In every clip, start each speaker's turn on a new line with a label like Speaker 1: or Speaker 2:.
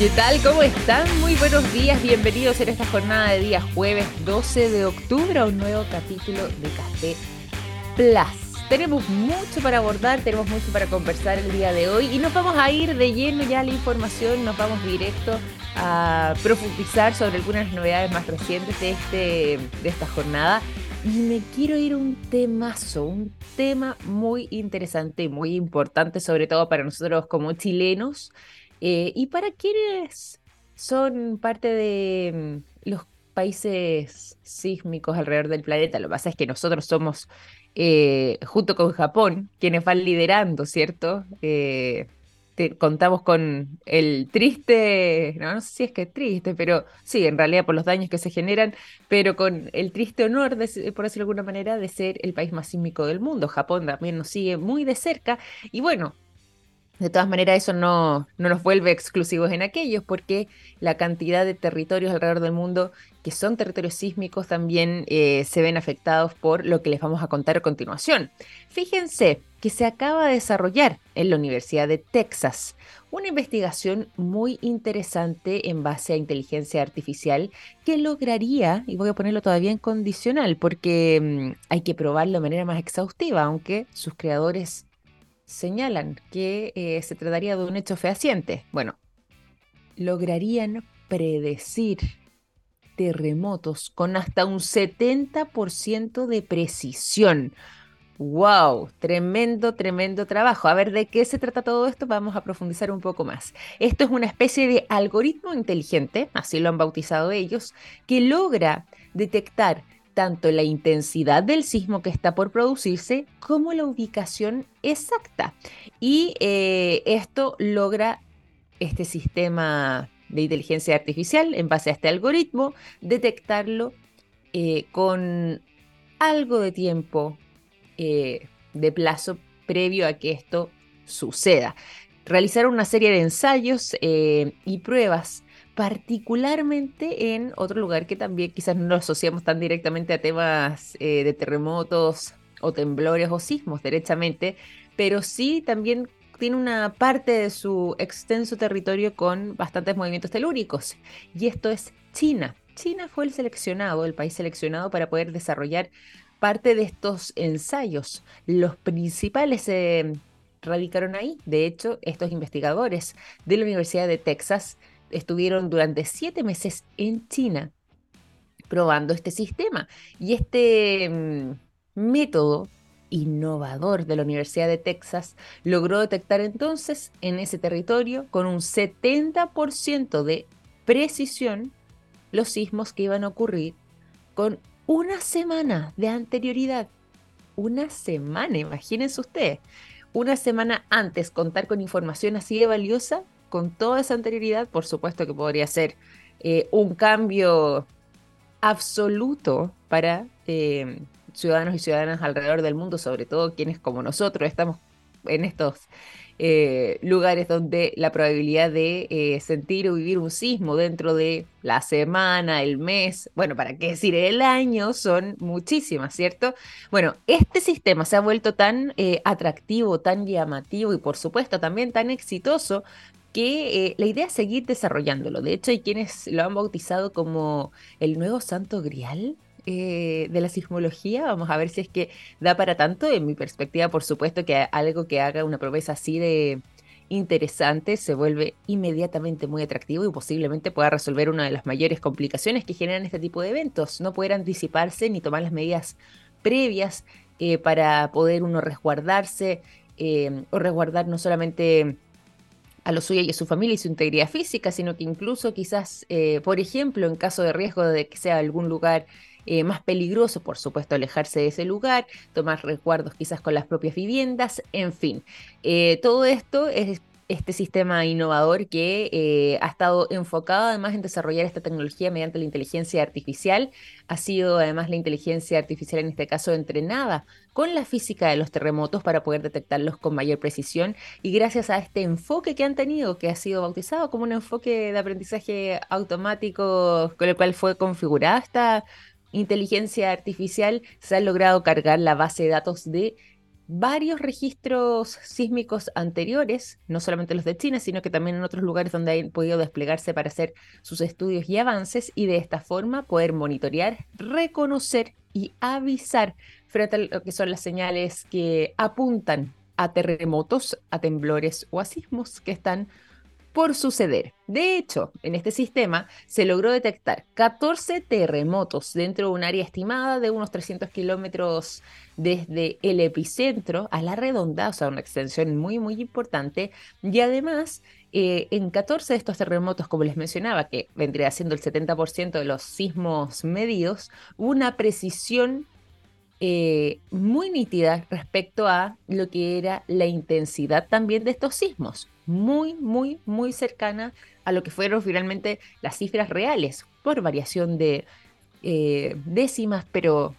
Speaker 1: ¿Qué tal? ¿Cómo están? Muy buenos días, bienvenidos en esta jornada de día jueves 12 de octubre a un nuevo capítulo de Café Plus. Tenemos mucho para abordar, tenemos mucho para conversar el día de hoy y nos vamos a ir de lleno ya a la información, nos vamos directo a profundizar sobre algunas novedades más recientes de, este, de esta jornada. Y me quiero ir a un temazo, un tema muy interesante y muy importante, sobre todo para nosotros como chilenos, eh, y para quienes son parte de mm, los países sísmicos alrededor del planeta, lo que pasa es que nosotros somos, eh, junto con Japón, quienes van liderando, ¿cierto? Eh, contamos con el triste, no, no, sé si es que es triste, pero sí, en realidad por los daños que se generan, pero con el triste honor, de, por decirlo de alguna manera, de ser el país más sísmico del mundo. Japón también nos sigue muy de cerca y bueno, de todas maneras, eso no, no, nos vuelve exclusivos en aquellos, porque la cantidad de territorios alrededor del mundo que son territorios sísmicos también eh, se ven afectados por lo que les vamos a contar a continuación. Fíjense que se acaba de desarrollar en la Universidad de Texas una investigación muy interesante en base a inteligencia artificial que lograría, y voy a ponerlo todavía en condicional, porque mm, hay que probarlo de manera más exhaustiva, aunque sus creadores señalan que eh, se trataría de un hecho fehaciente. Bueno, lograrían predecir terremotos con hasta un 70% de precisión. ¡Wow! Tremendo, tremendo trabajo. A ver, ¿de qué se trata todo esto? Vamos a profundizar un poco más. Esto es una especie de algoritmo inteligente, así lo han bautizado ellos, que logra detectar tanto la intensidad del sismo que está por producirse como la ubicación exacta. Y eh, esto logra este sistema de inteligencia artificial, en base a este algoritmo, detectarlo eh, con algo de tiempo eh, de plazo previo a que esto suceda. Realizaron una serie de ensayos y pruebas particularmente en otro lugar que también quizás no lo asociamos tan directamente a temas eh, de terremotos o temblores o sismos derechamente, pero sí también tiene una parte de su extenso territorio con bastantes movimientos telúricos. Y esto es China. China fue el seleccionado, el país seleccionado para poder desarrollar parte de estos ensayos. Los principales se radicaron ahí. De hecho, estos investigadores de la Universidad de Texas estuvieron durante siete meses en China probando este sistema. Y este mm, método innovador de la Universidad de Texas logró detectar entonces en ese territorio con un 70% de precisión los sismos que iban a ocurrir con una semana de anterioridad. Una semana, imagínense ustedes. Una semana antes contar con información así de valiosa con toda esa anterioridad, por supuesto que podría ser eh, un cambio absoluto para eh, ciudadanos y ciudadanas alrededor del mundo, sobre todo quienes como nosotros estamos en estos eh, lugares donde la probabilidad de sentir o vivir un sismo dentro de la semana, el mes, bueno, para qué decir el año, son muchísimas, ¿cierto? Bueno, este sistema se ha vuelto tan atractivo, tan llamativo y por supuesto también tan exitoso que eh, la idea es seguir desarrollándolo. De hecho, hay quienes lo han bautizado como el nuevo santo grial eh, de la sismología. Vamos a ver si es que da para tanto. En mi perspectiva, por supuesto, que algo que haga una promesa así de interesante se vuelve inmediatamente muy atractivo y posiblemente pueda resolver una de las mayores complicaciones que generan este tipo de eventos. No poder anticiparse ni tomar las medidas previas eh, para poder uno resguardarse o resguardar no solamente a lo suyo y a su familia y su integridad física, sino que incluso quizás, eh, por ejemplo, en caso de riesgo de que sea algún lugar eh, más peligroso, por supuesto, alejarse de ese lugar, tomar resguardos quizás con las propias viviendas, en fin. Eh, todo esto es este sistema innovador que eh, ha estado enfocado además en desarrollar esta tecnología mediante la inteligencia artificial. Ha sido además la inteligencia artificial en este caso entrenada con la física de los terremotos para poder detectarlos con mayor precisión y gracias a este enfoque que han tenido, que ha sido bautizado como un enfoque de aprendizaje automático con el cual fue configurada esta inteligencia artificial, se ha logrado cargar la base de datos de varios registros sísmicos anteriores, no solamente los de China, sino que también en otros lugares donde han podido desplegarse para hacer sus estudios y avances y de esta forma poder monitorear, reconocer y avisar frente a lo que son las señales que apuntan a terremotos, a temblores o a sismos que están por suceder. De hecho, en este sistema se logró detectar 14 terremotos dentro de un área estimada de unos 300 kilómetros desde el epicentro a la redonda, o sea, una extensión muy, muy importante. Y además, eh, en 14 de estos terremotos, como les mencionaba, que vendría siendo el 70% de los sismos medidos, una precisión eh, muy nítida respecto a lo que era la intensidad también de estos sismos muy, muy, muy cercana a lo que fueron finalmente las cifras reales, por variación de eh, décimas, pero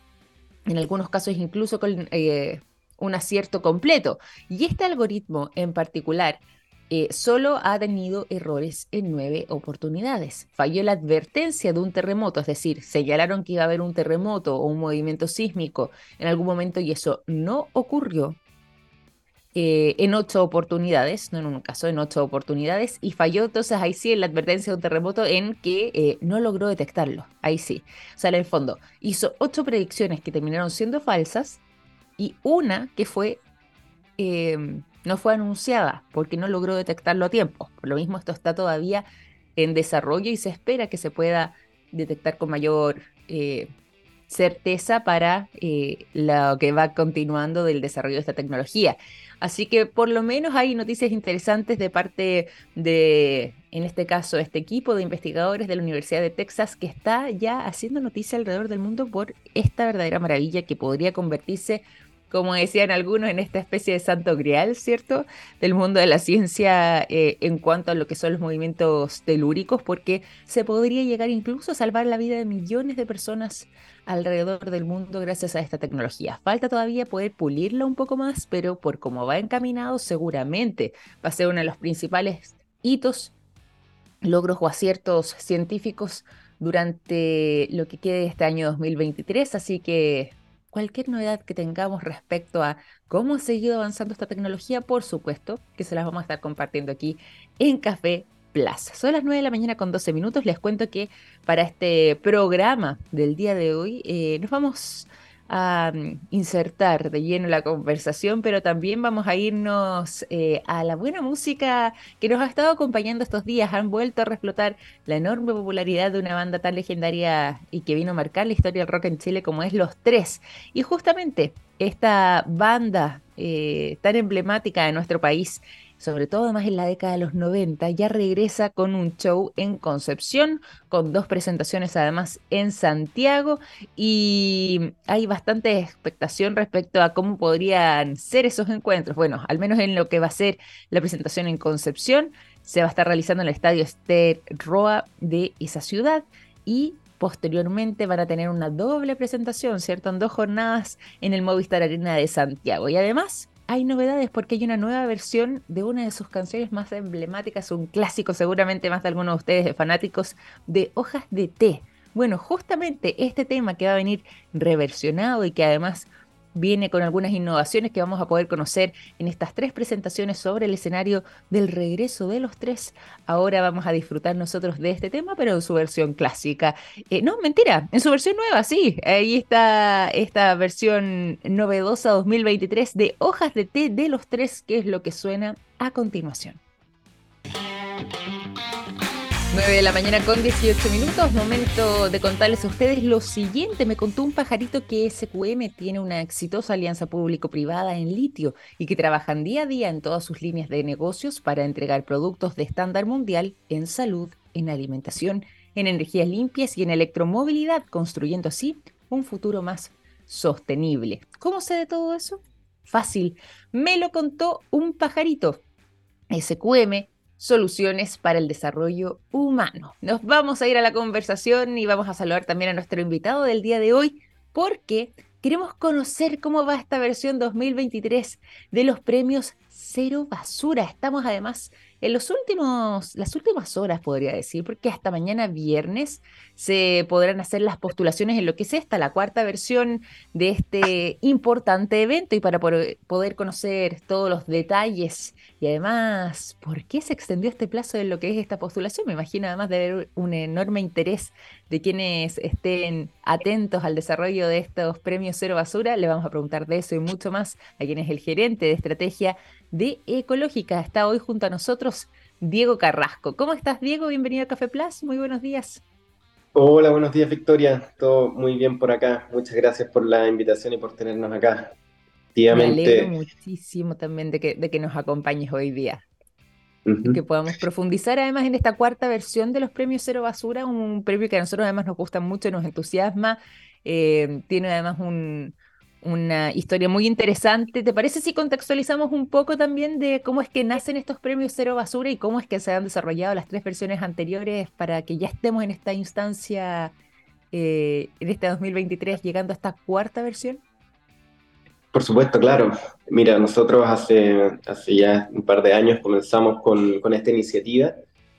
Speaker 1: en algunos casos incluso con eh, un acierto completo. Y este algoritmo en particular eh, solo ha tenido errores en nueve oportunidades. Falló la advertencia de un terremoto, es decir, señalaron que iba a haber un terremoto o un movimiento sísmico en algún momento y eso no ocurrió. Eh, en ocho oportunidades, no en un caso, en ocho oportunidades, y falló entonces ahí sí en la advertencia de un terremoto en que eh, no logró detectarlo, ahí sí. O sea, en el fondo, hizo ocho predicciones que terminaron siendo falsas y una que fue, em, no fue anunciada porque no logró detectarlo a tiempo. Por lo mismo, esto está todavía en desarrollo y se espera que se pueda detectar con mayor eh, certeza para lo que va continuando del desarrollo de esta tecnología. Así que por lo menos hay noticias interesantes de parte de, en este caso, este equipo de investigadores de la Universidad de Texas que está ya haciendo noticia alrededor del mundo por esta verdadera maravilla que podría convertirse como decían algunos, en esta especie de santo grial, ¿cierto? Del mundo de la ciencia eh, en cuanto a lo que son los movimientos telúricos, porque se podría llegar incluso a salvar la vida de millones de personas alrededor del mundo gracias a esta tecnología. Falta todavía poder pulirla un poco más, pero por cómo va encaminado, seguramente va a ser uno de los principales hitos, logros o aciertos científicos durante lo que quede de este año 2023, así que cualquier novedad que tengamos respecto a cómo ha seguido avanzando esta tecnología, por supuesto que se las vamos a estar compartiendo aquí en Café Plaza. Son las 9 de la mañana con 12 minutos. Les cuento que para este programa del día de hoy eh, nos vamos a mm, insertar de lleno la conversación, pero también vamos a irnos eh, a la buena música que nos ha estado acompañando estos días. Han vuelto a reflotar la enorme popularidad de una banda tan legendaria y que vino a marcar la historia del rock en Chile como es Los Tres. Y justamente esta banda eh, tan emblemática de nuestro país sobre todo más en la década de los 90, ya regresa con un show en Concepción, con dos presentaciones además en Santiago y hay bastante expectación respecto a cómo podrían ser esos encuentros. Bueno, al menos en lo que va a ser la presentación en Concepción, se va a estar realizando en el estadio Esther Roa de esa ciudad y posteriormente van a tener una doble presentación, ¿cierto? En dos jornadas en el Movistar Arena de Santiago. Y además hay novedades porque hay una nueva versión de una de sus canciones más emblemáticas, un clásico seguramente más de algunos de ustedes fanáticos de Hojas de Té. Bueno, justamente este tema que va a venir reversionado y que además viene con algunas innovaciones que vamos a poder conocer en estas tres presentaciones sobre el escenario del regreso de los tres. Ahora vamos a disfrutar nosotros de este tema, pero en su versión clásica. Eh, no, mentira, en su versión nueva, sí. Ahí está esta versión novedosa 2023 de Hojas de Té de los tres, que es lo que suena a continuación. 9 de la mañana con 18 minutos, momento de contarles a ustedes lo siguiente. Me contó un pajarito que SQM tiene una exitosa alianza público-privada en litio y que trabajan día a día en todas sus líneas de negocios para entregar productos de estándar mundial en salud, en alimentación, en energías limpias y en electromovilidad, construyendo así un futuro más sostenible. ¿Cómo sé de todo eso? Fácil. Me lo contó un pajarito. SQM soluciones para el desarrollo humano. Nos vamos a ir a la conversación y vamos a saludar también a nuestro invitado del día de hoy porque queremos conocer cómo va esta versión 2023 de los premios Cero Basura. Estamos además en los últimos, las últimas horas, podría decir, porque hasta mañana viernes se podrán hacer las postulaciones en lo que es esta, la cuarta versión de este importante evento y para poder conocer todos los detalles y además, ¿por qué se extendió este plazo en lo que es esta postulación? Me imagino además de haber un enorme interés de quienes estén atentos al desarrollo de estos premios Cero Basura. Le vamos a preguntar de eso y mucho más a quien es el gerente de estrategia de Ecológica. Está hoy junto a nosotros Diego Carrasco. ¿Cómo estás, Diego? Bienvenido a Café Plus. Muy buenos días.
Speaker 2: Hola, buenos días, Victoria. Todo muy bien por acá. Muchas gracias por la invitación y por tenernos acá.
Speaker 1: Me alegro muchísimo también de que, de que nos acompañes hoy día. Que podamos profundizar además en esta cuarta versión de los premios Cero Basura, un premio que a nosotros además nos gusta mucho, nos entusiasma. Eh, tiene además un, una historia muy interesante. ¿Te parece si contextualizamos un poco también de cómo es que nacen estos premios Cero Basura y cómo es que se han desarrollado las tres versiones anteriores para que ya estemos en esta instancia, eh, en este 2023, llegando a esta cuarta versión?
Speaker 2: Por supuesto, claro. Mira, nosotros hace, hace ya un par de años comenzamos con, con esta iniciativa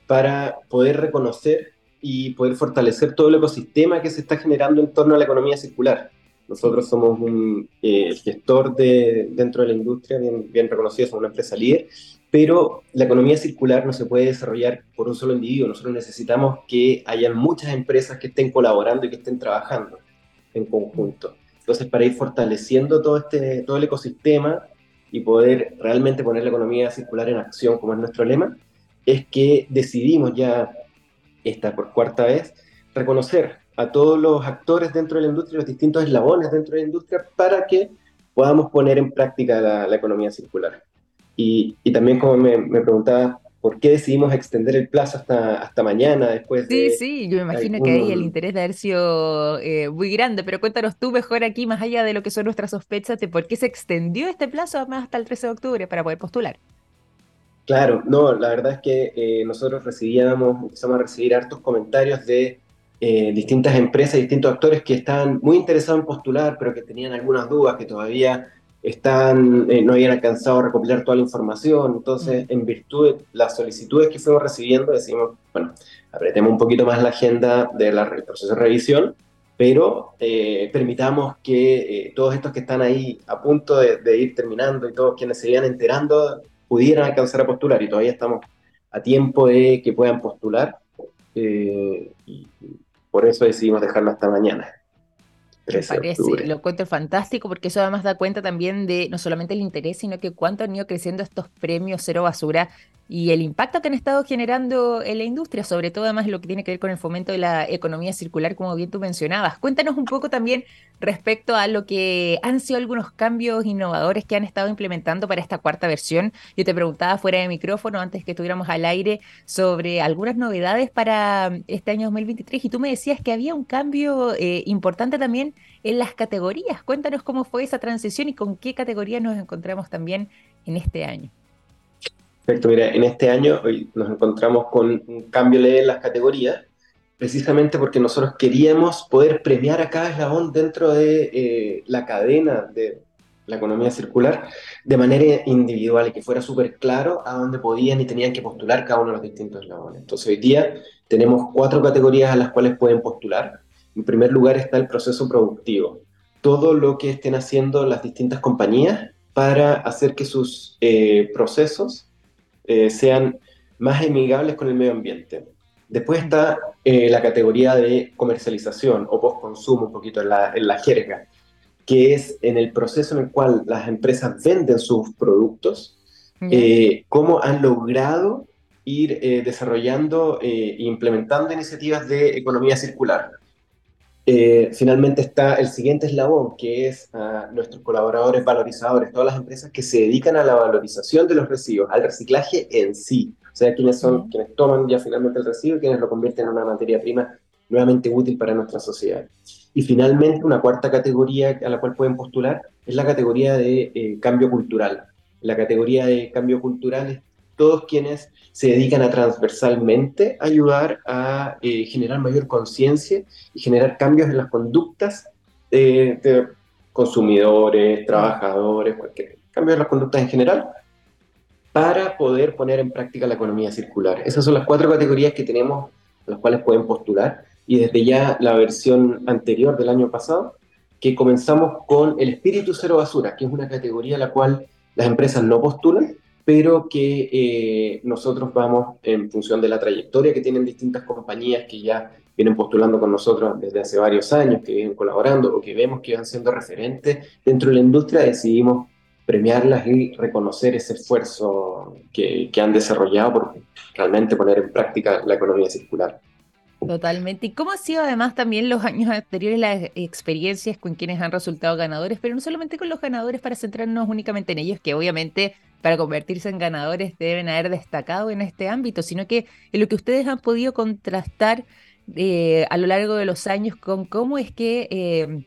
Speaker 2: para poder reconocer y poder fortalecer todo el ecosistema que se está generando en torno a la economía circular nosotros somos un eh, gestor de, dentro de la industria bien, bien reconocido, somos una empresa líder, pero la economía circular no se puede desarrollar por un solo individuo. Nosotros necesitamos que haya muchas empresas que estén colaborando y que estén trabajando en conjunto. Entonces, para ir fortaleciendo todo, este, todo el ecosistema y poder realmente poner la economía circular en acción, como es nuestro lema, es que decidimos ya, esta por cuarta vez, reconocer a todos los actores dentro de la industria, los distintos eslabones dentro de la industria, para que podamos poner en práctica la, economía circular. Y, y, también como me, me preguntaba, ¿por qué decidimos extender el plazo hasta, hasta mañana después
Speaker 1: de... Sí, sí, yo me imagino que ahí el interés de haber sido eh, muy grande, pero cuéntanos tú mejor aquí, más allá de lo que son nuestras sospechas, de por qué se extendió este plazo más hasta el 13 de octubre para poder postular.
Speaker 2: Claro, no, la verdad es que eh, nosotros recibíamos, empezamos a recibir hartos comentarios de eh, distintas empresas, distintos actores que estaban muy interesados en postular, pero que tenían algunas dudas, que todavía están, eh, no habían alcanzado a recopilar toda la información. Entonces, en virtud de las solicitudes que fuimos recibiendo, decimos, bueno, apretemos un poquito más la agenda del proceso de revisión, pero eh, permitamos que todos estos que están ahí a punto de, ir terminando y todos quienes se vayan enterando pudieran alcanzar a postular y todavía estamos a tiempo de que puedan postular. y, por eso decidimos dejarlo hasta mañana.
Speaker 1: Me parece, lo encuentro fantástico porque eso además da cuenta también de no solamente el interés, sino que cuánto han ido creciendo estos premios cero basura y el impacto que han estado generando en la industria, sobre todo además lo que tiene que ver con el fomento de la economía circular, como bien tú mencionabas. Cuéntanos un poco también respecto a lo que han sido algunos cambios innovadores que han estado implementando para esta cuarta versión. Yo te preguntaba fuera de micrófono, antes que estuviéramos al aire, sobre algunas novedades para este año 2023 y tú me decías que había un cambio eh, importante también en las categorías. Cuéntanos cómo fue esa transición y con qué categoría nos encontramos también en este año.
Speaker 2: Perfecto, mira, en este año hoy nos encontramos con un cambio en las categorías, precisamente porque nosotros queríamos poder premiar a cada eslabón dentro de eh, la cadena de la economía circular de manera individual y que fuera súper claro a dónde podían y tenían que postular cada uno de los distintos eslabones. Entonces hoy día tenemos cuatro categorías a las cuales pueden postular. En primer lugar está el proceso productivo. Todo lo que estén haciendo las distintas compañías para hacer que sus eh, procesos eh, sean más amigables con el medio ambiente. Después está eh, la categoría de comercialización o postconsumo, un poquito en la, en la jerga, que es en el proceso en el cual las empresas venden sus productos, eh, cómo han logrado ir desarrollando e implementando iniciativas de economía circular. Eh, finalmente está el siguiente eslabón, que es a nuestros colaboradores valorizadores, todas las empresas que se dedican a la valorización de los residuos, al reciclaje en sí. O sea, quienes son quienes toman ya finalmente el residuo y quienes lo convierten en una materia prima nuevamente útil para nuestra sociedad. Y finalmente, una cuarta categoría a la cual pueden postular es la categoría de eh, cambio cultural. La categoría de cambio cultural es todos quienes se dedican a transversalmente ayudar a eh, generar mayor conciencia y generar cambios en las conductas de consumidores, trabajadores, cualquier cambio en las conductas en general, para poder poner en práctica la economía circular. Esas son las cuatro categorías que tenemos, las cuales pueden postular, y desde ya la versión anterior del año pasado, que comenzamos con el espíritu cero basura, que es una categoría a la cual las empresas no postulan, pero que eh, nosotros vamos en función de la trayectoria que tienen distintas compañías que ya vienen postulando con nosotros desde hace varios años, que vienen colaborando o que vemos que van siendo referentes dentro de la industria, decidimos premiarlas y reconocer ese esfuerzo que, que han desarrollado por realmente poner en práctica la economía circular.
Speaker 1: Totalmente. ¿Y cómo ha sido además también los años anteriores las experiencias con quienes han resultado ganadores, pero no solamente con los ganadores para centrarnos únicamente en ellos, que obviamente para convertirse en ganadores deben haber destacado en este ámbito, sino que en lo que ustedes han podido contrastar eh, a lo largo de los años con cómo es que eh,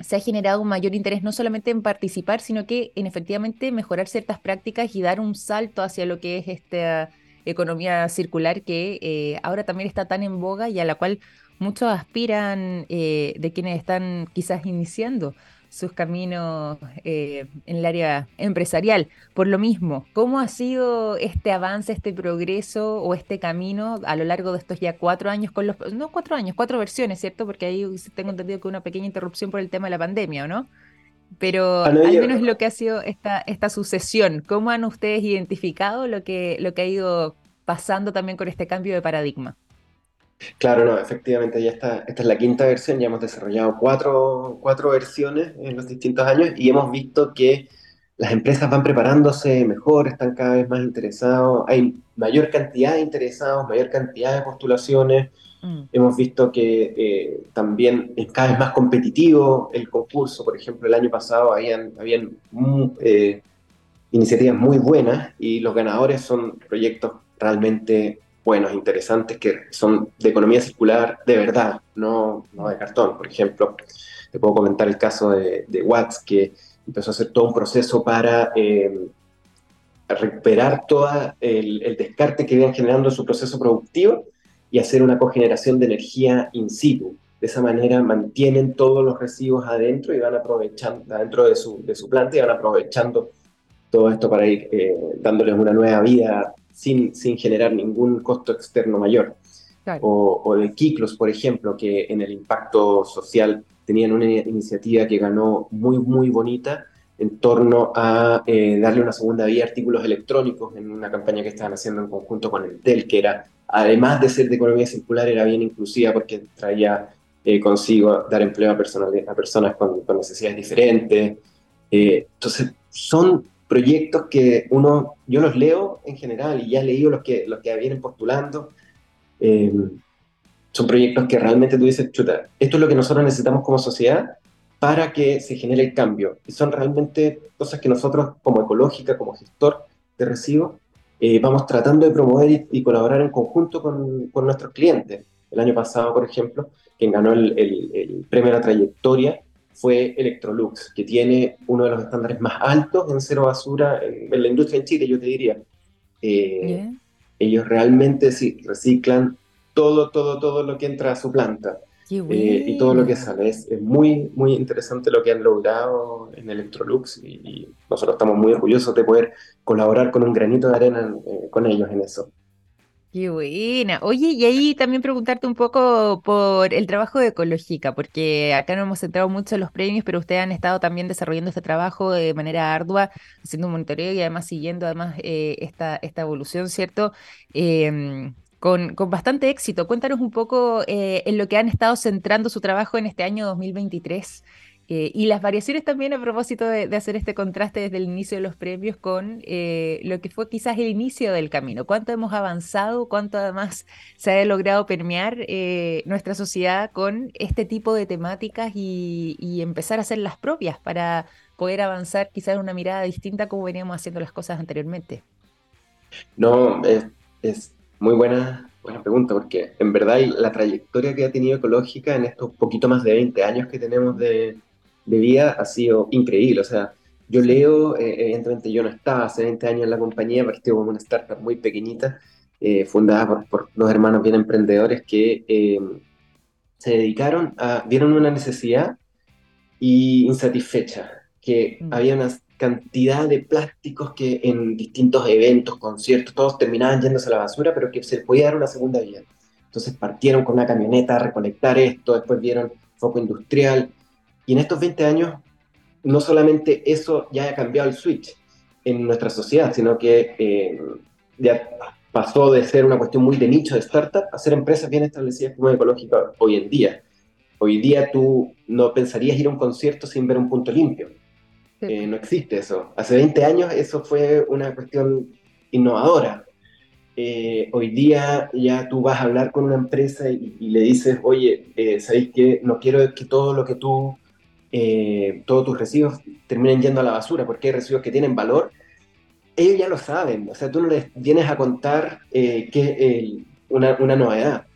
Speaker 1: se ha generado un mayor interés no solamente en participar, sino que en efectivamente mejorar ciertas prácticas y dar un salto hacia lo que es esta economía circular que eh, ahora también está tan en boga y a la cual muchos aspiran de quienes están quizás iniciando sus caminos eh, en el área empresarial. Por lo mismo, ¿cómo ha sido este avance, este progreso o este camino a lo largo de estos ya cuatro años con los, no cuatro años, cuatro versiones, ¿cierto? Porque ahí tengo entendido que una pequeña interrupción por el tema de la pandemia, ¿o no? Pero al menos lo que ha sido esta, esta sucesión, ¿cómo han ustedes identificado lo que, lo que ha ido pasando también con este cambio de paradigma?
Speaker 2: Claro, no, efectivamente, ya está, esta es la quinta versión, ya hemos desarrollado cuatro, cuatro versiones en los distintos años y hemos visto que las empresas van preparándose mejor, están cada vez más interesados, hay mayor cantidad de interesados, mayor cantidad de postulaciones, mm. hemos visto que eh, también es cada vez más competitivo el concurso, por ejemplo, el año pasado habían, habían mm, eh, iniciativas muy buenas y los ganadores son proyectos realmente buenos, interesantes, que son de economía circular de verdad, no, no de cartón. Por ejemplo, te puedo comentar el caso de, de Watts, que empezó a hacer todo un proceso para eh, recuperar todo el, el, descarte que iban generando en su proceso productivo y hacer una cogeneración de energía in situ. De esa manera mantienen todos los residuos adentro y van aprovechando, adentro de su, de su planta y van aprovechando todo esto para ir eh, dándoles una nueva vida sin, sin generar ningún costo externo mayor. O, de Kiklos, por ejemplo, que en el impacto social tenían una iniciativa que ganó muy, muy bonita en torno a eh, darle una segunda vía a artículos electrónicos en una campaña que estaban haciendo en conjunto con Entel, que era, además de ser de economía circular, era bien inclusiva porque traía eh, consigo dar empleo a, personas, a personas con, con necesidades diferentes. Eh, entonces, son proyectos que uno, yo los leo en general y ya he leído los que, los que vienen postulando. Eh, son proyectos que realmente tú dices, chuta, esto es lo que nosotros necesitamos como sociedad para que se genere el cambio. Y son realmente cosas que nosotros como ecológica, como gestor de residuos, eh, vamos tratando de promover y, colaborar en conjunto con, con, nuestros clientes. El año pasado, por ejemplo, quien ganó el, el, el premio a la trayectoria fue Electrolux, que tiene uno de los estándares más altos en cero basura en, la industria en Chile, yo te diría. Eh, ellos realmente sí, reciclan todo, todo, todo lo que entra a su planta. Eh, y todo lo que sale. Es, muy, muy interesante lo que han logrado en Electrolux y, nosotros estamos muy orgullosos de poder colaborar con un granito de arena eh, con ellos en eso.
Speaker 1: Qué buena. Oye, y ahí también preguntarte un poco por el trabajo de Ecológica, porque acá no hemos centrado mucho en los premios, pero ustedes han estado también desarrollando este trabajo de manera ardua, haciendo un monitoreo y además siguiendo además eh, esta, esta evolución, ¿cierto? Em, con, con, bastante éxito. Cuéntanos un poco eh, en lo que han estado centrando su trabajo en este año 2023. Eh, y las variaciones también a propósito de, hacer este contraste desde el inicio de los premios con eh, lo que fue quizás el inicio del camino. ¿Cuánto hemos avanzado? ¿Cuánto además se ha logrado permear eh, nuestra sociedad con este tipo de temáticas y, empezar a hacer las propias para poder avanzar quizás en una mirada distinta como veníamos haciendo las cosas anteriormente?
Speaker 2: No, es, muy buena, buena pregunta porque en verdad la trayectoria que ha tenido Ecológica en estos poquito más de 20 años que tenemos de de vida ha sido increíble. O sea, yo leo, eh, evidentemente yo no estaba hace 20 años en la compañía, partió como una startup muy pequeñita, eh, fundada por, por, dos hermanos bien emprendedores que eh, se dedicaron a, vieron una necesidad y insatisfecha, que mm. había una cantidad de plásticos que en distintos eventos, conciertos, todos terminaban yéndose a la basura, pero que se podía dar una segunda vida. Entonces partieron con una camioneta a recolectar esto, después vieron foco industrial, y en estos 20 años no solamente eso ya ha cambiado el switch en nuestra sociedad, sino que eh, ya pasó de ser una cuestión muy de nicho de startup a ser empresas bien establecidas como ecológicas hoy en día. Hoy día tú no pensarías ir a un concierto sin ver un punto limpio. Eh, no existe eso. Hace 20 años eso fue una cuestión innovadora. Eh, hoy día ya tú vas a hablar con una empresa y, le dices, oye, eh, ¿sabéis que no quiero que todo lo que tú, todos tus residuos terminen yendo a la basura, porque hay residuos que tienen valor? Ellos ya lo saben, o sea, tú no les vienes a contar que es una, una novedad.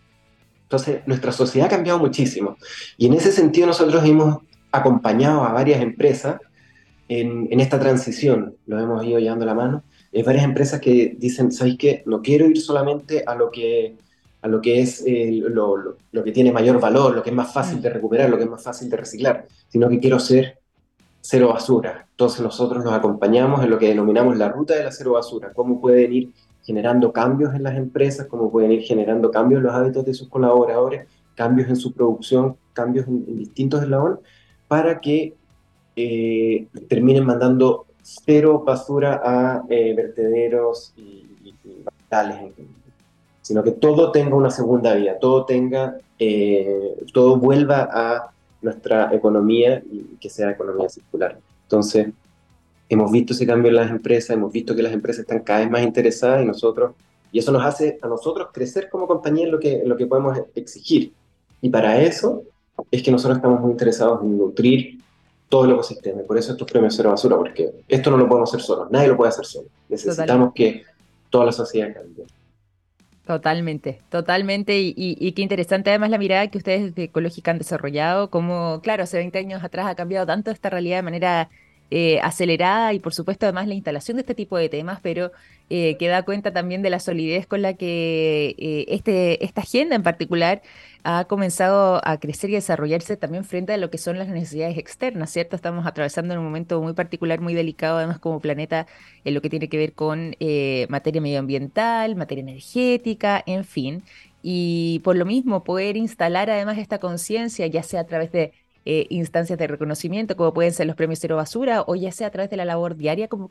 Speaker 2: Entonces, nuestra sociedad ha cambiado muchísimo. Y en ese sentido nosotros hemos acompañado a varias empresas en, esta transición, lo hemos ido llevando la mano, hay varias empresas que dicen, ¿sabéis qué? No quiero ir solamente a lo que, a lo que es eh, lo, lo, que tiene mayor valor, lo que es más fácil de recuperar, lo que es más fácil de reciclar, sino que quiero ser cero basura. Entonces nosotros nos acompañamos en lo que denominamos la ruta de la cero basura, cómo pueden ir generando cambios en las empresas, cómo pueden ir generando cambios en los hábitos de sus colaboradores, cambios en su producción, cambios en, en distintos eslabones, para que eh, terminen mandando cero basura a eh, vertederos y, y, sino que todo tenga una segunda vía, todo tenga, eh, todo vuelva a nuestra economía y que sea economía circular. Entonces, hemos visto ese cambio en las empresas, hemos visto que las empresas están cada vez más interesadas y nosotros, y eso nos hace a nosotros crecer como compañía en lo que, en lo que podemos exigir. Y para eso es que nosotros estamos muy interesados en nutrir todo el ecosistema. por eso estos premios cero basura, porque esto no lo podemos hacer solos, nadie lo puede hacer solo. Necesitamos que toda la sociedad cambie.
Speaker 1: Totalmente, totalmente. Y, qué interesante además la mirada que ustedes de Ecológica han desarrollado, como, claro, hace 20 años atrás ha cambiado tanto esta realidad de manera eh, acelerada y por supuesto además la instalación de este tipo de temas, pero eh, que da cuenta también de la solidez con la que eh, este, esta agenda en particular ha comenzado a crecer y desarrollarse también frente a lo que son las necesidades externas, ¿cierto? Estamos atravesando un momento muy particular, muy delicado además como planeta en lo que tiene que ver con materia medioambiental, materia energética, en fin. Y por lo mismo, poder instalar además esta conciencia, ya sea a través de eh, instancias de reconocimiento, como pueden ser los premios Cero Basura, o ya sea a través de la labor diaria como,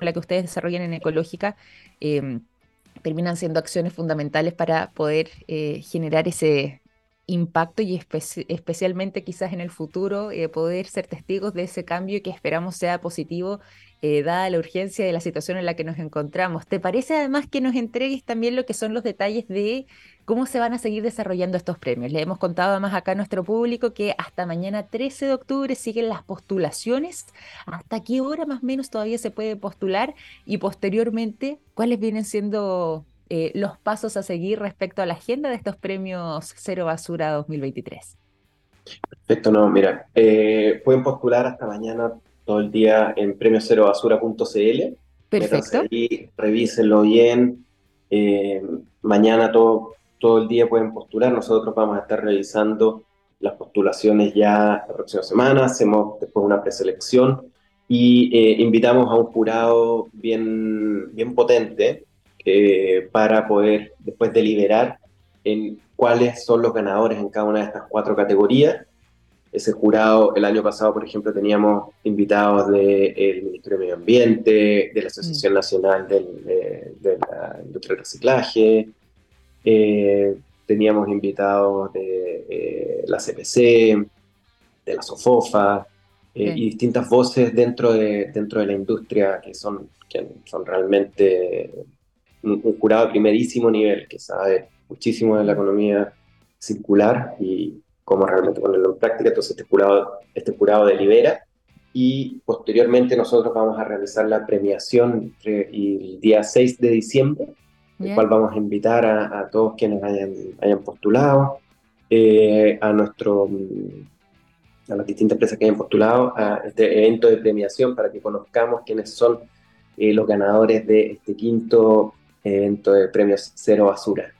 Speaker 1: la que ustedes desarrollan en Ecológica, em, terminan siendo acciones fundamentales para poder eh, generar ese impacto y especialmente quizás en el futuro eh, poder ser testigos de ese cambio que esperamos sea positivo dada la urgencia de la situación en la que nos encontramos. ¿Te parece además que nos entregues también lo que son los detalles de cómo se van a seguir desarrollando estos premios. Le hemos contado además acá a nuestro público que hasta mañana 13 de octubre siguen las postulaciones. ¿Hasta qué hora más o menos todavía se puede postular? Y posteriormente, ¿cuáles vienen siendo eh, los pasos a seguir respecto a la agenda de estos premios Cero Basura 2023?
Speaker 2: Perfecto, no, mira, eh, pueden postular hasta mañana todo el día en premiocerobasura.cl.
Speaker 1: Perfecto.
Speaker 2: Y revísenlo bien. Eh, mañana todo, todo el día pueden postular. Nosotros vamos a estar revisando las postulaciones ya la próxima semana, hacemos después una preselección y eh, invitamos a un jurado bien, bien potente eh, para poder después deliberar en cuáles son los ganadores en cada una de estas cuatro categorías. Ese jurado, el año pasado, por ejemplo, teníamos invitados del Ministerio de Medio Ambiente, de la Asociación mm. Nacional del, de, de la Industria del Reciclaje, eh, teníamos invitados de eh, la CPC, de la SOFOFA eh, y distintas voces dentro de, dentro de la industria que son, que son realmente un, jurado de primerísimo nivel que sabe muchísimo de la economía circular y cómo realmente ponerlo en práctica. Entonces este jurado, este jurado delibera y posteriormente nosotros vamos a realizar la premiación el día 6 de diciembre el cual vamos a invitar a, todos quienes hayan, hayan postulado, eh, a nuestro a las distintas empresas que hayan postulado a este evento de premiación para que conozcamos quiénes son eh, los ganadores de este quinto evento de premios Cero Basura.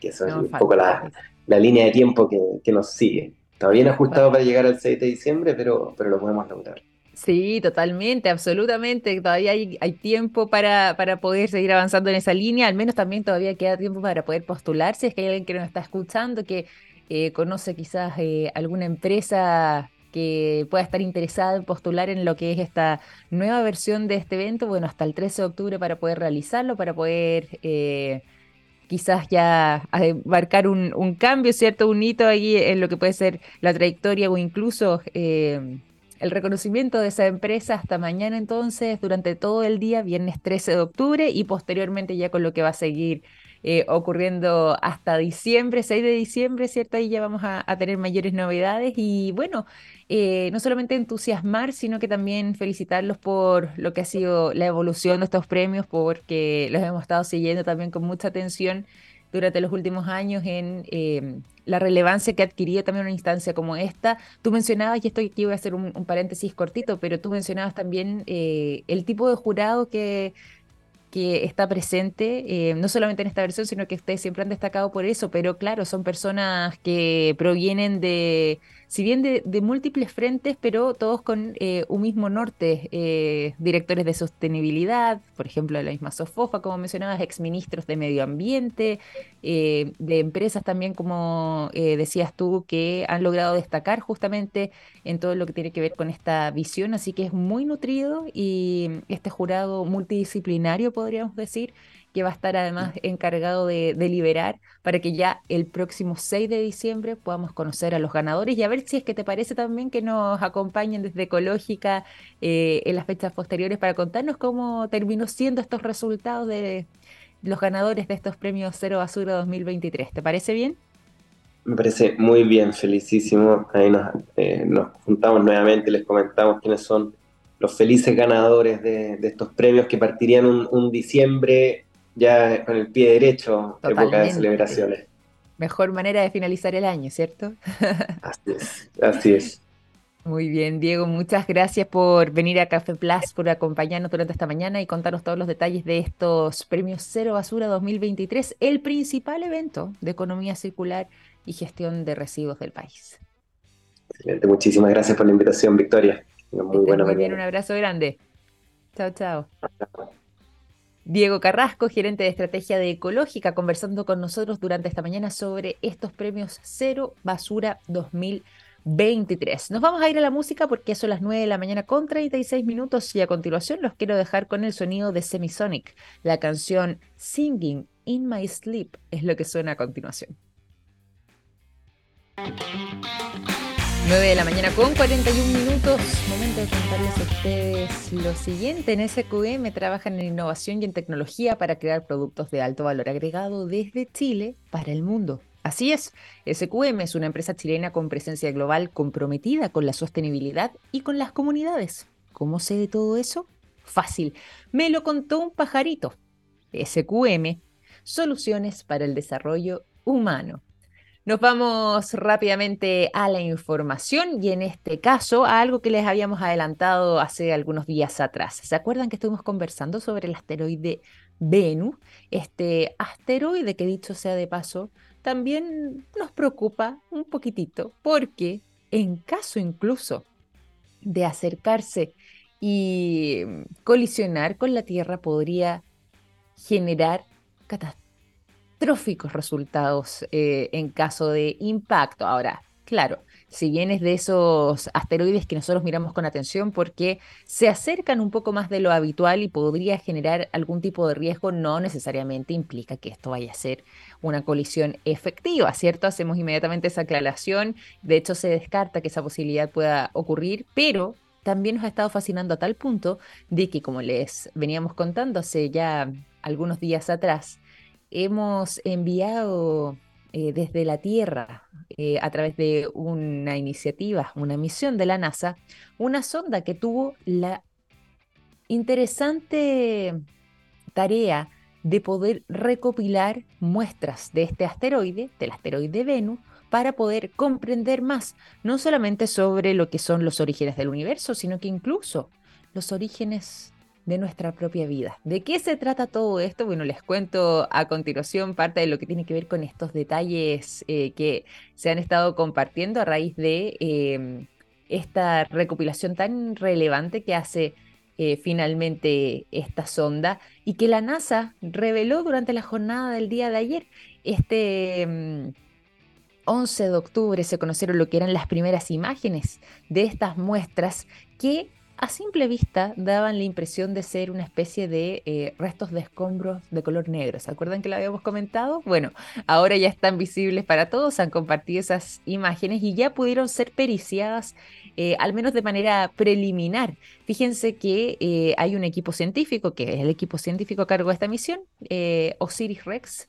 Speaker 2: que eso es un poco la, la, línea de tiempo que, que nos sigue. Está bien ajustado para llegar al 6 de diciembre, pero, pero lo podemos lograr.
Speaker 1: Sí, totalmente, absolutamente. Todavía hay, hay tiempo para, para poder seguir avanzando en esa línea. Al menos también todavía queda tiempo para poder postularse. Es que hay alguien que nos está escuchando, que eh, conoce quizás eh, alguna empresa que pueda estar interesada en postular en lo que es esta nueva versión de este evento. Bueno, hasta el 13 de octubre para poder realizarlo, para poder eh, quizás ya marcar un, un, cambio, ¿cierto? Un hito ahí en lo que puede ser la trayectoria o incluso el reconocimiento de esa empresa hasta mañana entonces, durante todo el día, viernes 13 de octubre y posteriormente ya con lo que va a seguir eh, ocurriendo hasta diciembre, 6 de diciembre, ¿cierto? Ahí ya vamos a, tener mayores novedades y bueno, eh, no solamente entusiasmar, sino que también felicitarlos por lo que ha sido la evolución de estos premios, porque los hemos estado siguiendo también con mucha atención durante los últimos años en eh, la relevancia que ha adquirido también una instancia como esta. Tú mencionabas, y esto aquí voy a hacer un, paréntesis cortito, pero tú mencionabas también eh, el tipo de jurado que, que está presente, eh, no solamente en esta versión, sino que ustedes siempre han destacado por eso, pero claro, son personas que provienen de si bien de, múltiples frentes, pero todos con eh, un mismo norte, eh, directores de sostenibilidad, por ejemplo, de la misma Sofofa, como mencionabas, exministros de medio ambiente, eh, de empresas también, como decías tú, que han logrado destacar justamente en todo lo que tiene que ver con esta visión, así que es muy nutrido y este jurado multidisciplinario, podríamos decir, que va a estar además encargado de deliberar para que ya el próximo 6 de diciembre podamos conocer a los ganadores y a ver si es que te parece también que nos acompañen desde Ecológica eh, en las fechas posteriores para contarnos cómo terminó siendo estos resultados de los ganadores de estos premios Cero Basura 2023. ¿Te parece bien?
Speaker 2: Me parece muy bien, felicísimo. Ahí nos, eh, nos juntamos nuevamente les comentamos quiénes son los felices ganadores de, estos premios que partirían un, un diciembre ya con el pie derecho, época de celebraciones.
Speaker 1: Mejor manera de finalizar el año, ¿cierto?
Speaker 2: así es, así es.
Speaker 1: Muy bien, Diego, muchas gracias por venir a Café Plus, por acompañarnos durante esta mañana y contarnos todos los detalles de estos premios Cero Basura 2023, el principal evento de economía circular y gestión de residuos del país.
Speaker 2: Excelente, muchísimas gracias por la invitación, Victoria.
Speaker 1: Muy, buena muy bien, un abrazo grande. Chao, chao. Diego Carrasco, gerente de estrategia de Ecológica, conversando con nosotros durante esta mañana sobre estos premios Cero Basura 2023. Nos vamos a ir a la música porque son las 9 de la mañana con 36 minutos y a continuación los quiero dejar con el sonido de Semisonic. La canción Singing in My Sleep es lo que suena a continuación. 9 de la mañana con 41 minutos. Momento de contarles a ustedes lo siguiente. En SQM trabajan en innovación y en tecnología para crear productos de alto valor agregado desde Chile para el mundo. Así es, SQM es una empresa chilena con presencia global comprometida con la sostenibilidad y con las comunidades. ¿Cómo sé de todo eso? Fácil, me lo contó un pajarito. SQM, soluciones para el desarrollo humano. Nos vamos rápidamente a la información y en este caso a algo que les habíamos adelantado hace algunos días atrás. ¿Se acuerdan que estuvimos conversando sobre el asteroide Venus? Este asteroide que dicho sea de paso también nos preocupa un poquitito porque en caso incluso de acercarse y colisionar con la Tierra podría generar catástrofes tróficos resultados eh, en caso de impacto. Ahora, claro, si bien es de esos asteroides que nosotros miramos con atención porque se acercan un poco más de lo habitual y podría generar algún tipo de riesgo, no necesariamente implica que esto vaya a ser una colisión efectiva, ¿cierto? Hacemos inmediatamente esa aclaración, de hecho se descarta que esa posibilidad pueda ocurrir, pero también nos ha estado fascinando a tal punto de que, como les veníamos contando hace ya algunos días atrás, hemos enviado eh, desde la Tierra, eh, a través de una iniciativa, una misión de la NASA, una sonda que tuvo la interesante tarea de poder recopilar muestras de este asteroide, del asteroide Venus, para poder comprender más, no solamente sobre lo que son los orígenes del universo, sino que incluso los orígenes de nuestra propia vida. ¿De qué se trata todo esto? Bueno, les cuento a continuación parte de lo que tiene que ver con estos detalles eh, que se han estado compartiendo a raíz de em, esta recopilación tan relevante que hace eh, finalmente esta sonda y que la NASA reveló durante la jornada del día de ayer. Este 11 mm, de octubre se conocieron lo que eran las primeras imágenes de estas muestras que a simple vista daban la impresión de ser una especie de eh, restos de escombros de color negro. ¿Se acuerdan que lo habíamos comentado? Bueno, ahora ya están visibles para todos, han compartido esas imágenes y ya pudieron ser periciadas, eh, al menos de manera preliminar. Fíjense que eh, hay un equipo científico, que es el equipo científico a cargo de esta misión, Osiris Rex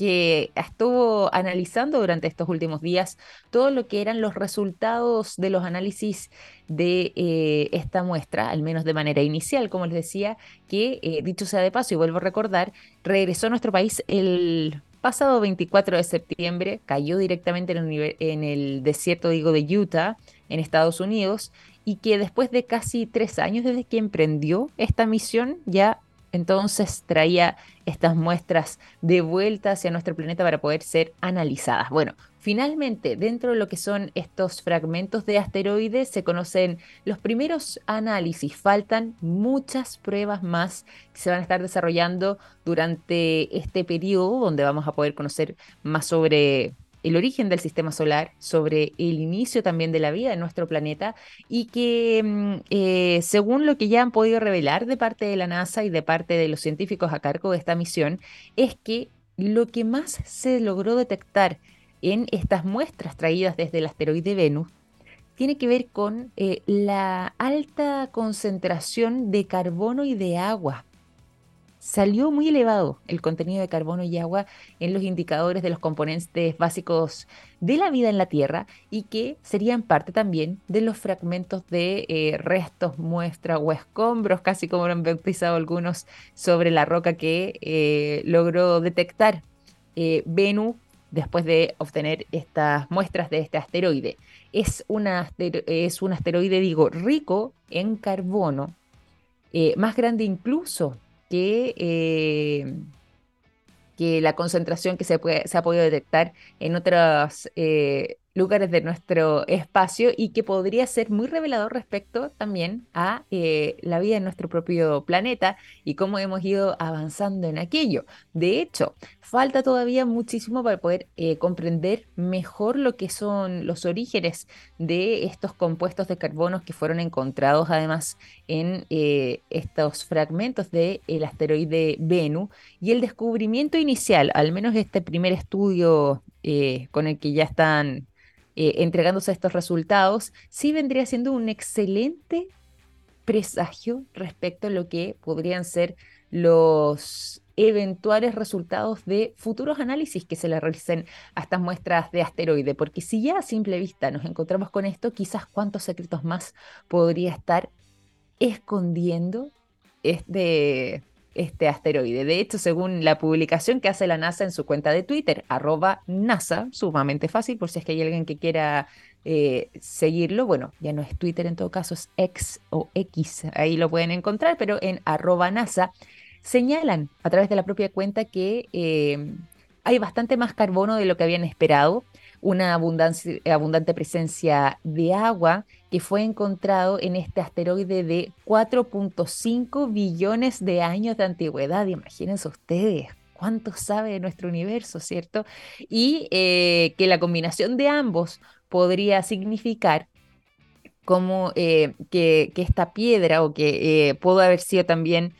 Speaker 1: que estuvo analizando durante estos últimos días todo lo que eran los resultados de los análisis de eh, esta muestra, al menos de manera inicial, como les decía, que eh, dicho sea de paso y vuelvo a recordar, regresó a nuestro país el pasado 24 de septiembre, cayó directamente en el, en el desierto, digo, de Utah, en Estados Unidos, y que después de casi tres años desde que emprendió esta misión, ya entonces traía estas muestras de vuelta hacia nuestro planeta para poder ser analizadas. Bueno, finalmente, dentro de lo que son estos fragmentos de asteroides, se conocen los primeros análisis. Faltan muchas pruebas más que se van a estar desarrollando durante este periodo, donde vamos a poder conocer más sobre el origen del sistema solar, sobre el inicio también de la vida en nuestro planeta y que mm, eh, según lo que ya han podido revelar de parte de la NASA y de parte de los científicos a cargo de esta misión, es que lo que más se logró detectar en estas muestras traídas desde el asteroide Venus tiene que ver con eh, la alta concentración de carbono y de agua salió muy elevado el contenido de carbono y agua en los indicadores de los componentes básicos de la vida en la Tierra y que serían parte también de los fragmentos de eh, restos, muestras o escombros, casi como lo han bautizado algunos, sobre la roca que eh, logró detectar eh, Venus después de obtener estas muestras de este asteroide. Es, un asteroide, digo, rico en carbono, más grande incluso que, eh, que la concentración que se, puede, se ha podido detectar en otros eh, lugares de nuestro espacio y que podría ser muy revelador respecto también a eh, la vida en nuestro propio planeta y cómo hemos ido avanzando en aquello. De hecho, falta todavía muchísimo para poder eh, comprender mejor lo que son los orígenes de estos compuestos de carbono que fueron encontrados además en eh, estos fragmentos del el asteroide Venus y el descubrimiento inicial, al menos este primer estudio con el que ya están eh, entregándose estos resultados, sí vendría siendo un excelente presagio respecto a lo que podrían ser los eventuales resultados de futuros análisis que se le realicen a estas muestras de asteroide, porque si ya a simple vista nos encontramos con esto, quizás cuántos secretos más podría estar escondiendo este, este asteroide. De hecho, según la publicación que hace la NASA en su cuenta de Twitter, arroba NASA, sumamente fácil por si es que hay alguien que quiera eh, seguirlo. Bueno, ya no es Twitter en todo caso, es X o X, ahí lo pueden encontrar, pero en arroba NASA señalan a través de la propia cuenta que eh, hay bastante más carbono de lo que habían esperado una abundante presencia de agua que fue encontrado en este asteroide de 4.5 billones de años de antigüedad. Imagínense ustedes cuánto sabe de nuestro universo, ¿cierto? Y eh, que la combinación de ambos podría significar como eh, que, esta piedra o que eh, pudo haber sido también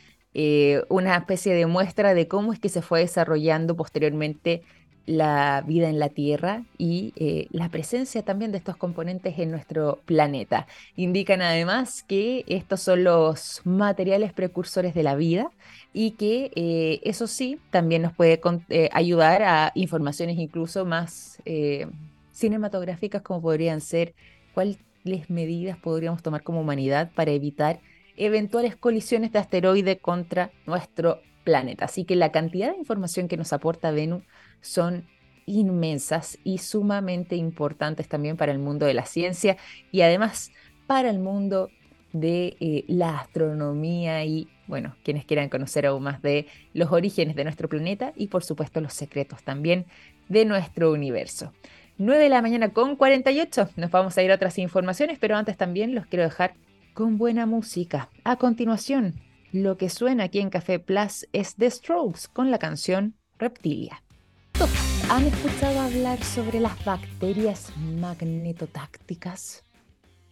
Speaker 1: una especie de muestra de cómo es que se fue desarrollando posteriormente la vida en la Tierra y eh, la presencia también de estos componentes en nuestro planeta. Indican además que estos son los materiales precursores de la vida y que eh, eso sí también nos puede eh, ayudar a informaciones incluso más cinematográficas como podrían ser cuáles medidas podríamos tomar como humanidad para evitar eventuales colisiones de asteroide contra nuestro planeta. Así que la cantidad de información que nos aporta Venus son inmensas y sumamente importantes también para el mundo de la ciencia y además para el mundo de eh, la astronomía y, bueno, quienes quieran conocer aún más de los orígenes de nuestro planeta y, por supuesto, los secretos también de nuestro universo. 9 de la mañana con 48. Nos vamos a ir a otras informaciones, pero antes también los quiero dejar con buena música. A continuación, lo que suena aquí en Café Plus es The Strokes con la canción Reptilia. ¿Han escuchado hablar sobre las bacterias magnetotácticas?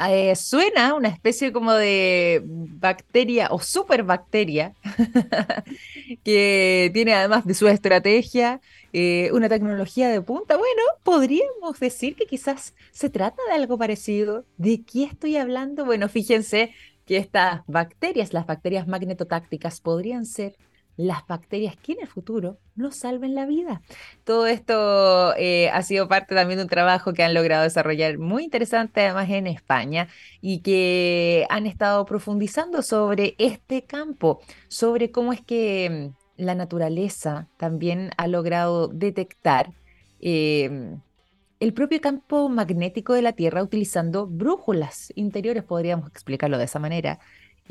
Speaker 1: Eh, suena una especie como de bacteria o superbacteria que tiene además de su estrategia eh, una tecnología de punta. Bueno, podríamos decir que quizás se trata de algo parecido. ¿De qué estoy hablando? Bueno, fíjense que estas bacterias, las bacterias magnetotácticas, podrían ser las bacterias que en el futuro nos salven la vida. Todo esto eh, ha sido parte también de un trabajo que han logrado desarrollar muy interesante además en España y que han estado profundizando sobre este campo, sobre cómo es que mm, la naturaleza también ha logrado detectar em, el propio campo magnético de la Tierra utilizando brújulas interiores, podríamos explicarlo de esa manera,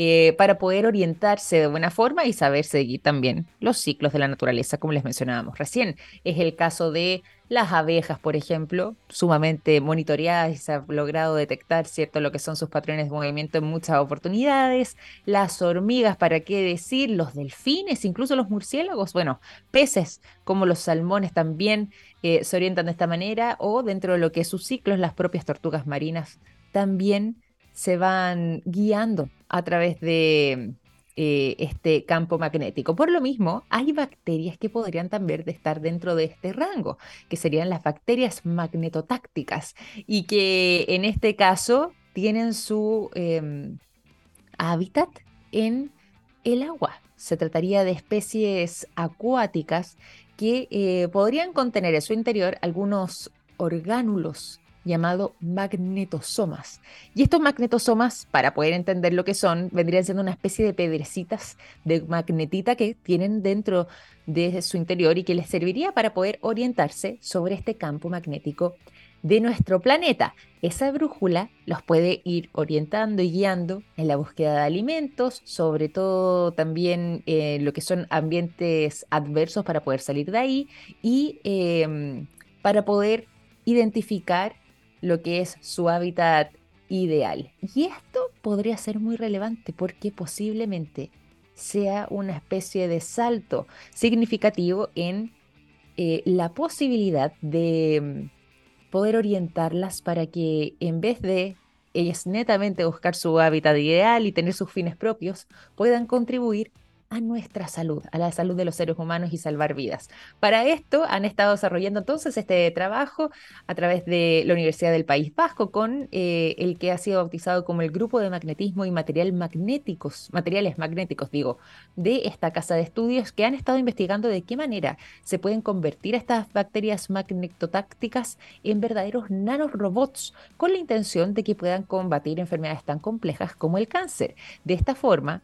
Speaker 1: eh, para poder orientarse de buena forma y saber seguir también los ciclos de la naturaleza, como les mencionábamos recién. Es el caso de las abejas, por ejemplo, sumamente monitoreadas y se ha logrado detectar, ¿cierto?, lo que son sus patrones de movimiento en muchas oportunidades. Las hormigas, ¿para qué decir? Los delfines, incluso los murciélagos, bueno, peces como los salmones también eh, se orientan de esta manera o dentro de lo que es sus ciclos, las propias tortugas marinas también se van guiando a través de eh, este campo magnético. Por lo mismo, hay bacterias que podrían también estar dentro de este rango, que serían las bacterias magnetotácticas y que en este caso tienen su em, hábitat en el agua. Se trataría de especies acuáticas que eh, podrían contener en su interior algunos orgánulos llamado magnetosomas. Y estos magnetosomas, para poder entender lo que son, vendrían siendo una especie de pedrecitas de magnetita que tienen dentro de su interior y que les serviría para poder orientarse sobre este campo magnético de nuestro planeta. Esa brújula los puede ir orientando y guiando en la búsqueda de alimentos, sobre todo también en lo que son ambientes adversos para poder salir de ahí y em, para poder identificar lo que es su hábitat ideal. Y esto podría ser muy relevante porque posiblemente sea una especie de salto significativo en eh, la posibilidad de mm, poder orientarlas para que en vez de ellas netamente buscar su hábitat ideal y tener sus fines propios, puedan contribuir a nuestra salud, a la salud de los seres humanos y salvar vidas. Para esto han estado desarrollando entonces este trabajo a través de la Universidad del País Vasco con eh, el que ha sido bautizado como el Grupo de Magnetismo y Material Magnéticos, Materiales Magnéticos, digo, de esta casa de estudios que han estado investigando de qué manera se pueden convertir estas bacterias magnetotácticas en verdaderos nanorobots con la intención de que puedan combatir enfermedades tan complejas como el cáncer. De esta forma,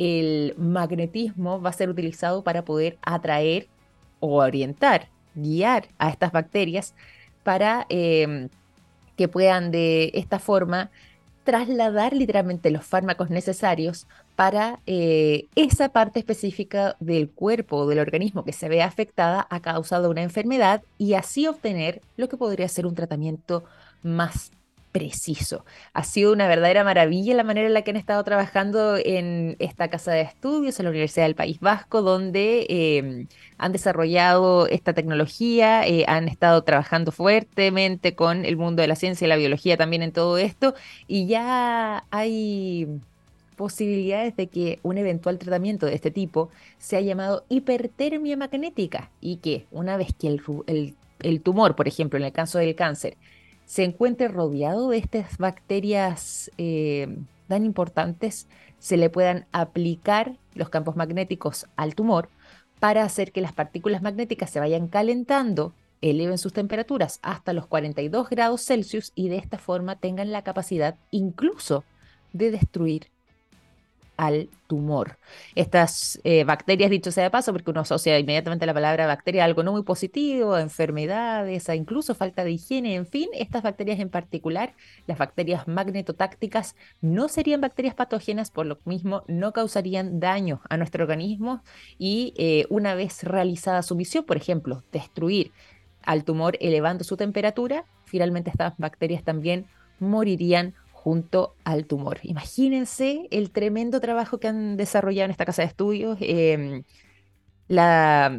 Speaker 1: el magnetismo va a ser utilizado para poder atraer o orientar, guiar a estas bacterias para em, que puedan de esta forma trasladar literalmente los fármacos necesarios para eh, esa parte específica del cuerpo o del organismo que se ve afectada a causa de una enfermedad y así obtener lo que podría ser un tratamiento más preciso. Ha sido una verdadera maravilla la manera en la que han estado trabajando en esta casa de estudios en la Universidad del País Vasco, donde em, han desarrollado esta tecnología, eh, han estado trabajando fuertemente con el mundo de la ciencia y la biología también en todo esto, y ya hay posibilidades de que un eventual tratamiento de este tipo sea llamado hipertermia magnética y que una vez que el tumor, por ejemplo, en el caso del cáncer, se encuentre rodeado de estas bacterias eh, tan importantes, se le puedan aplicar los campos magnéticos al tumor para hacer que las partículas magnéticas se vayan calentando, eleven sus temperaturas hasta los 42 grados Celsius y de esta forma tengan la capacidad incluso de destruir al tumor. Estas eh, bacterias, dicho sea de paso, porque uno asocia inmediatamente la palabra bacteria a algo no muy positivo, a enfermedades, a incluso falta de higiene, en fin, estas bacterias en particular, las bacterias magnetotácticas, no serían bacterias patógenas, por lo mismo no causarían daño a nuestro organismo y eh, una vez realizada su misión, por ejemplo, destruir al tumor elevando su temperatura, finalmente estas bacterias también morirían junto al tumor. Imagínense el tremendo trabajo que han desarrollado en esta casa de estudios, em, la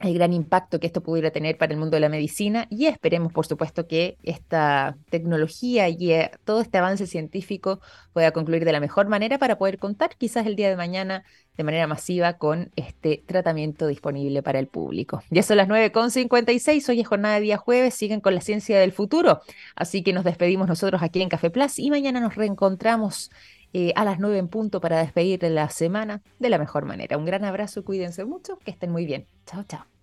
Speaker 1: el gran impacto que esto pudiera tener para el mundo de la medicina y esperemos, por supuesto, que esta tecnología y eh, todo este avance científico pueda concluir de la mejor manera para poder contar quizás el día de mañana de manera masiva con este tratamiento disponible para el público. Ya son las 9.56, hoy es jornada de día jueves, siguen con la ciencia del futuro, así que nos despedimos nosotros aquí en Café Plus y mañana nos reencontramos eh, a las 9 en punto para despedir la semana de la mejor manera. Un gran abrazo, cuídense mucho, que estén muy bien. Chao, chao.